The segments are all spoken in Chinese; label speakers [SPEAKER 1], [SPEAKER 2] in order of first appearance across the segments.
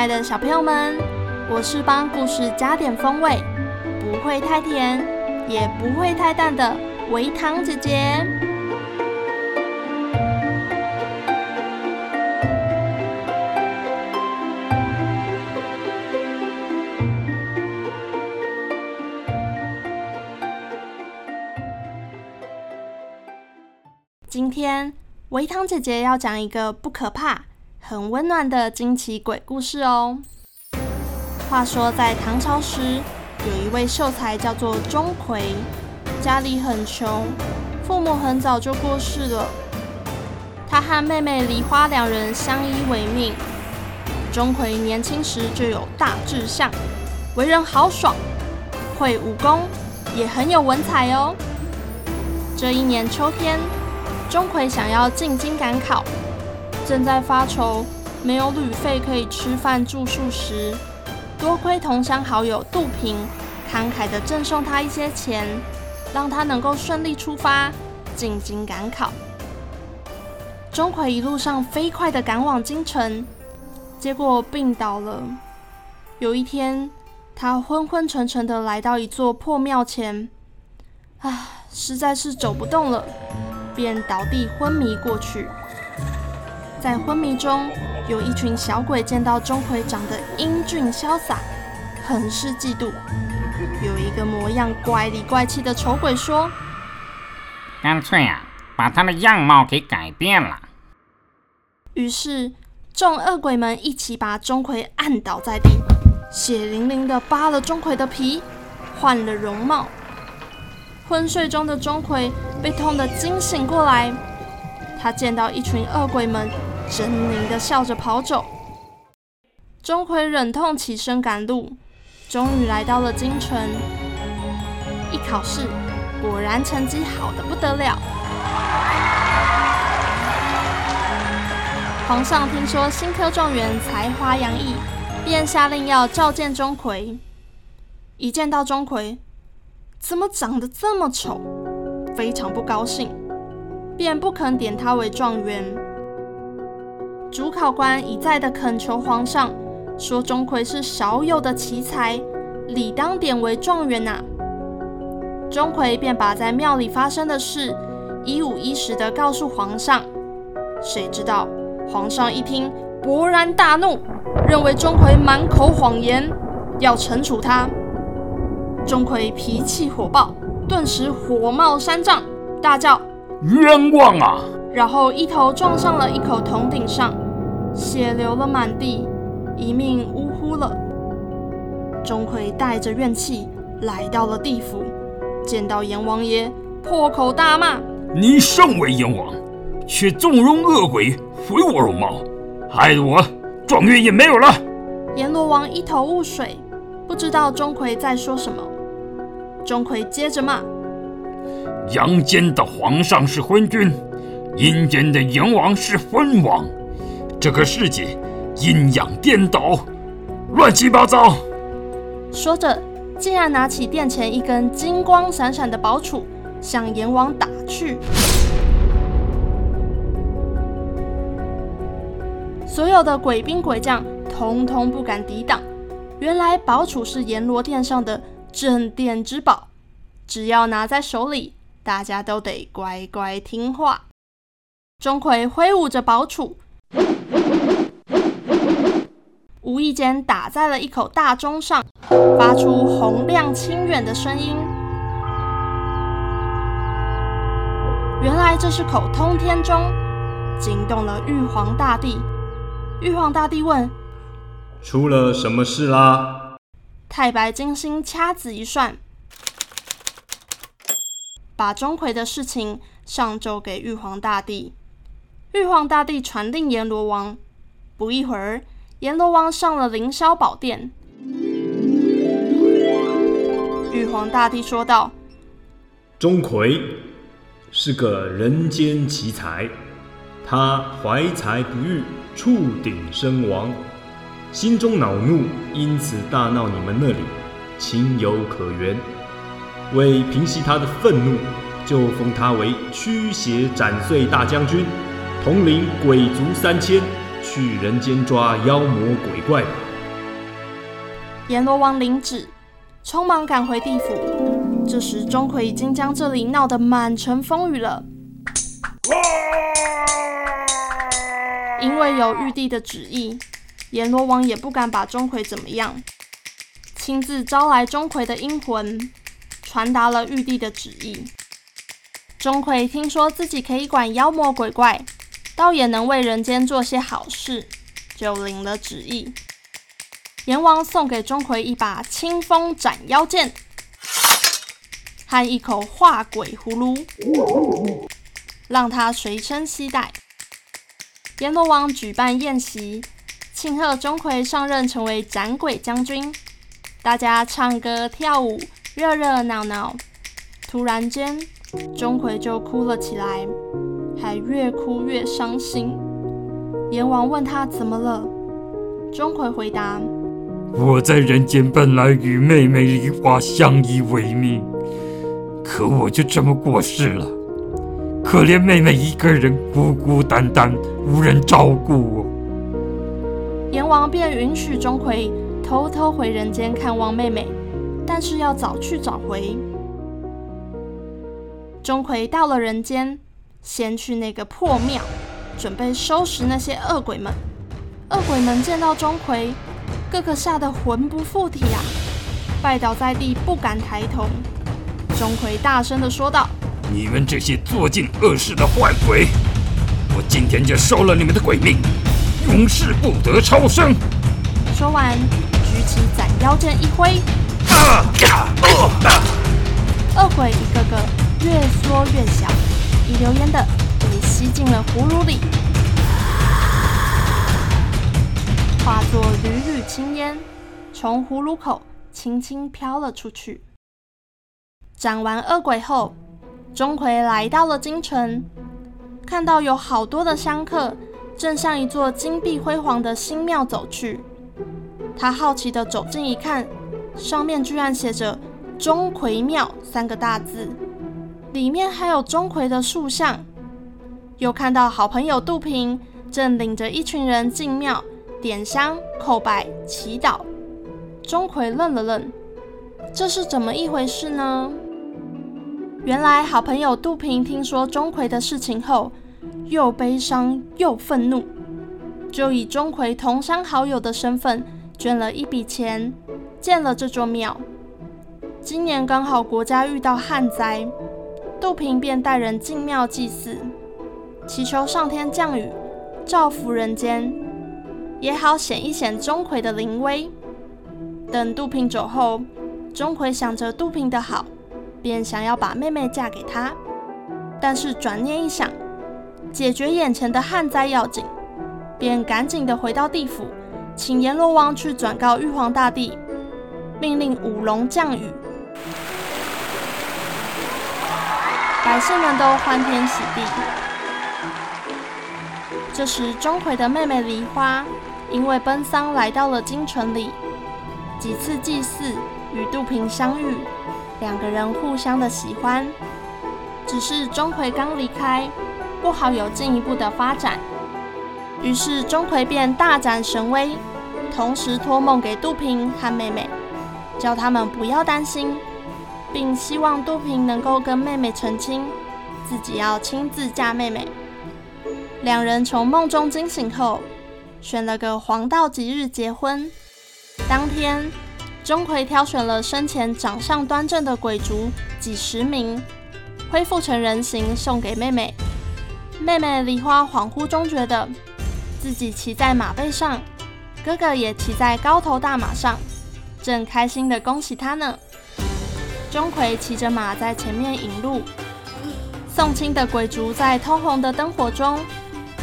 [SPEAKER 1] 爱的小朋友们，我是帮故事加点风味，不会太甜，也不会太淡的维糖姐姐。今天维糖姐姐要讲一个不可怕，很温暖的惊奇鬼故事哦。话说，在唐朝时，有一位秀才叫做钟馗，家里很穷，父母很早就过世了。他和妹妹梨花两人相依为命。钟馗年轻时就有大志向，为人豪爽，会武功，也很有文采哦。这一年秋天，钟馗想要进京赶考。正在发愁没有旅费可以吃饭住宿时，多亏同乡好友杜平慷慨地赠送他一些钱，让他能够顺利出发进京赶考。钟馗一路上飞快地赶往京城，结果病倒了。有一天，他昏昏沉沉地来到一座破庙前，啊，实在是走不动了，便倒地昏迷过去。在昏迷中，有一群小鬼见到钟馗长得英俊潇洒，很是嫉妒。有一个模样怪里怪气的丑鬼说：“
[SPEAKER 2] 干脆啊，把他的样貌给改变了。”
[SPEAKER 1] 于是众恶鬼们一起把钟馗按倒在地，血淋淋的扒了钟馗的皮，换了容貌。昏睡中的钟馗被痛得惊醒过来，他见到一群恶鬼们。狰狞的笑着跑走，钟馗忍痛起身赶路，终于来到了京城。一考试，果然成绩好的不得了。皇上听说新科状元才华洋溢，便下令要召见钟馗。一见到钟馗，怎么长得这么丑？非常不高兴，便不肯点他为状元。主考官一再的恳求皇上，说钟馗是少有的奇才，理当点为状元呐、啊。钟馗便把在庙里发生的事一五一十的告诉皇上。谁知道皇上一听，勃然大怒，认为钟馗满口谎言，要惩处他。钟馗脾气火爆，顿时火冒三丈，大叫：“
[SPEAKER 2] 冤枉啊！”
[SPEAKER 1] 然后一头撞上了一口铜鼎上，血流了满地，一命呜呼了。钟馗带着怨气来到了地府，见到阎王爷，破口大骂：“
[SPEAKER 2] 你身为阎王，却纵容恶鬼毁我容貌，害得我状元也没有了。”
[SPEAKER 1] 阎罗王一头雾水，不知道钟馗在说什么。钟馗接着骂：“阳间的皇上是昏君。”阴间的阎王是昏王，这个世界阴阳颠倒，乱七八糟。说着，竟然拿起殿前一根金光闪闪的宝杵，向阎王打去。所有的鬼兵鬼将通通不敢抵挡。原来宝杵是阎罗殿上的镇殿之宝，只要拿在手里，大家都得乖乖听话。钟馗挥舞着宝杵，无意间打在了一口大钟上，发出洪亮清远的声音。原来这是口通天钟，惊动了玉皇大帝。玉皇大帝问：“
[SPEAKER 3] 出了什么事啦？”
[SPEAKER 1] 太白金星掐指一算，把钟馗的事情上奏给玉皇大帝。玉皇大帝传令阎罗王。不一会儿，阎罗王上了凌霄宝殿。玉皇大帝说道：“
[SPEAKER 3] 钟馗是个人间奇才，他怀才不遇，触顶身亡，心中恼怒，因此大闹你们那里，情有可原。为平息他的愤怒，就封他为驱邪斩祟大将军，统领鬼卒三千，去人间抓妖魔鬼怪。”
[SPEAKER 1] 阎罗王领旨。匆忙赶回地府，这时钟馗已经将这里闹得满城风雨了。因为有玉帝的旨意，阎罗王也不敢把钟馗怎么样，亲自招来钟馗的阴魂，传达了玉帝的旨意。钟馗听说自己可以管妖魔鬼怪，倒也能为人间做些好事，就领了旨意。阎王送给钟馗一把清风斩妖剑和一口化鬼葫芦，让他随身携带。阎罗王举办宴席，庆贺钟馗上任成为斩鬼将军，大家唱歌跳舞，热热闹闹。突然间，钟馗就哭了起来，还越哭越伤心。阎王问他怎么了，钟馗回答。
[SPEAKER 2] 我在人间本来与妹妹梨花相依为命，可我就这么过世了，可怜妹妹一个人孤孤单单，无人照顾我。
[SPEAKER 1] 阎王便允许钟馗偷偷回人间看望妹妹，但是要早去早回。钟馗到了人间，先去那个破庙，准备收拾那些恶鬼们。恶鬼们见到钟馗。个个吓得魂不附体啊，拜倒在地，不敢抬头。钟馗大声地说道：“
[SPEAKER 2] 你们这些做尽恶事的坏鬼，我今天就收了你们的鬼命，永世不得超生。”
[SPEAKER 1] 说完，举起斩妖剑一
[SPEAKER 2] 挥！
[SPEAKER 1] 恶鬼一个个越缩越小，一溜烟的被吸进了葫芦里。化作缕缕青烟，从葫芦口轻轻飘了出去。斩完恶鬼后，钟馗来到了京城，看到有好多的香客正向一座金碧辉煌的新庙走去。他好奇地走近一看，上面居然写着“钟馗庙”三个大字，里面还有钟馗的塑像。又看到好朋友杜平正领着一群人进庙。点香、叩拜、祈祷。钟馗愣了愣，这是怎么一回事呢？原来好朋友杜平听说钟馗的事情后，又悲伤又愤怒，就以钟馗同乡好友的身份捐了一笔钱，建了这座庙。今年刚好国家遇到旱灾，杜平便带人进庙祭祀，祈求上天降雨，造福人间。也好显一显钟馗的灵威。等杜平走后，钟馗想着杜平的好，便想要把妹妹嫁给他。但是转念一想，解决眼前的旱灾要紧，便赶紧的回到地府，请阎罗王去转告玉皇大帝，命令五龙降雨。百姓们都欢天喜地。这时，钟馗的妹妹梨花。因为奔丧来到了京城里，几次祭祀与杜平相遇，两个人互相的喜欢。只是钟馗刚离开，不好有进一步的发展。于是钟馗便大展神威，同时托梦给杜平和妹妹，叫他们不要担心，并希望杜平能够跟妹妹成亲，自己要亲自嫁妹妹。两人从梦中惊醒后，选了个黄道吉日结婚。当天，钟馗挑选了生前长相端正的鬼卒几十名，恢复成人形送给妹妹。妹妹梨花恍惚中觉得自己骑在马背上，哥哥也骑在高头大马上，正开心地恭喜他呢。钟馗骑着马在前面引路，送亲的鬼卒在通红的灯火中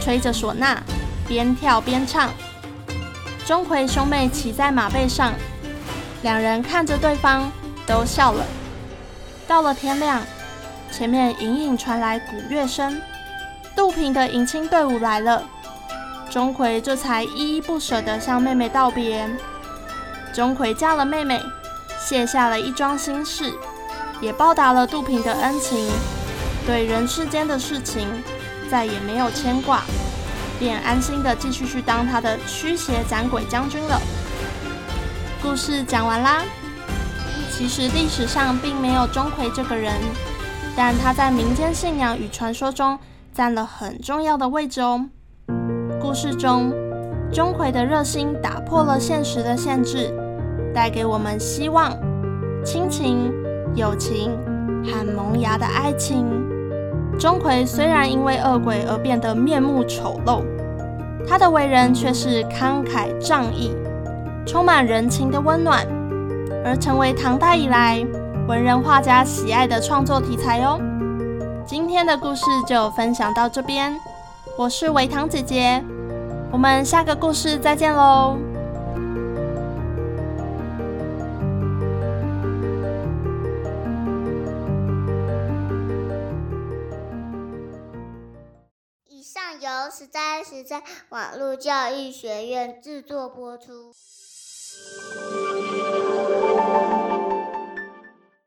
[SPEAKER 1] 吹着唢呐，边跳边唱。钟馗兄妹骑在马背上，两人看着对方都笑了。到了天亮，前面隐隐传来鼓乐声，杜平的迎亲队伍来了。钟馗这才依依不舍地向妹妹道别。钟馗嫁了妹妹，卸下了一桩心事，也报答了杜平的恩情，对人世间的事情再也没有牵挂，便安心的继续去当他的驱邪斩鬼将军了。故事讲完啦。其实历史上并没有钟馗这个人，但他在民间信仰与传说中占了很重要的位置哦。故事中，钟馗的热心打破了现实的限制，带给我们希望、亲情、友情和萌芽的爱情。钟馗虽然因为恶鬼而变得面目丑陋，他的为人却是慷慨仗义，充满人情的温暖，而成为唐代以来文人画家喜爱的创作题材哦。今天的故事就分享到这边。我是微糖姐姐，我们下个故事再
[SPEAKER 4] 见喽！实在实在网络教育学院制作播出。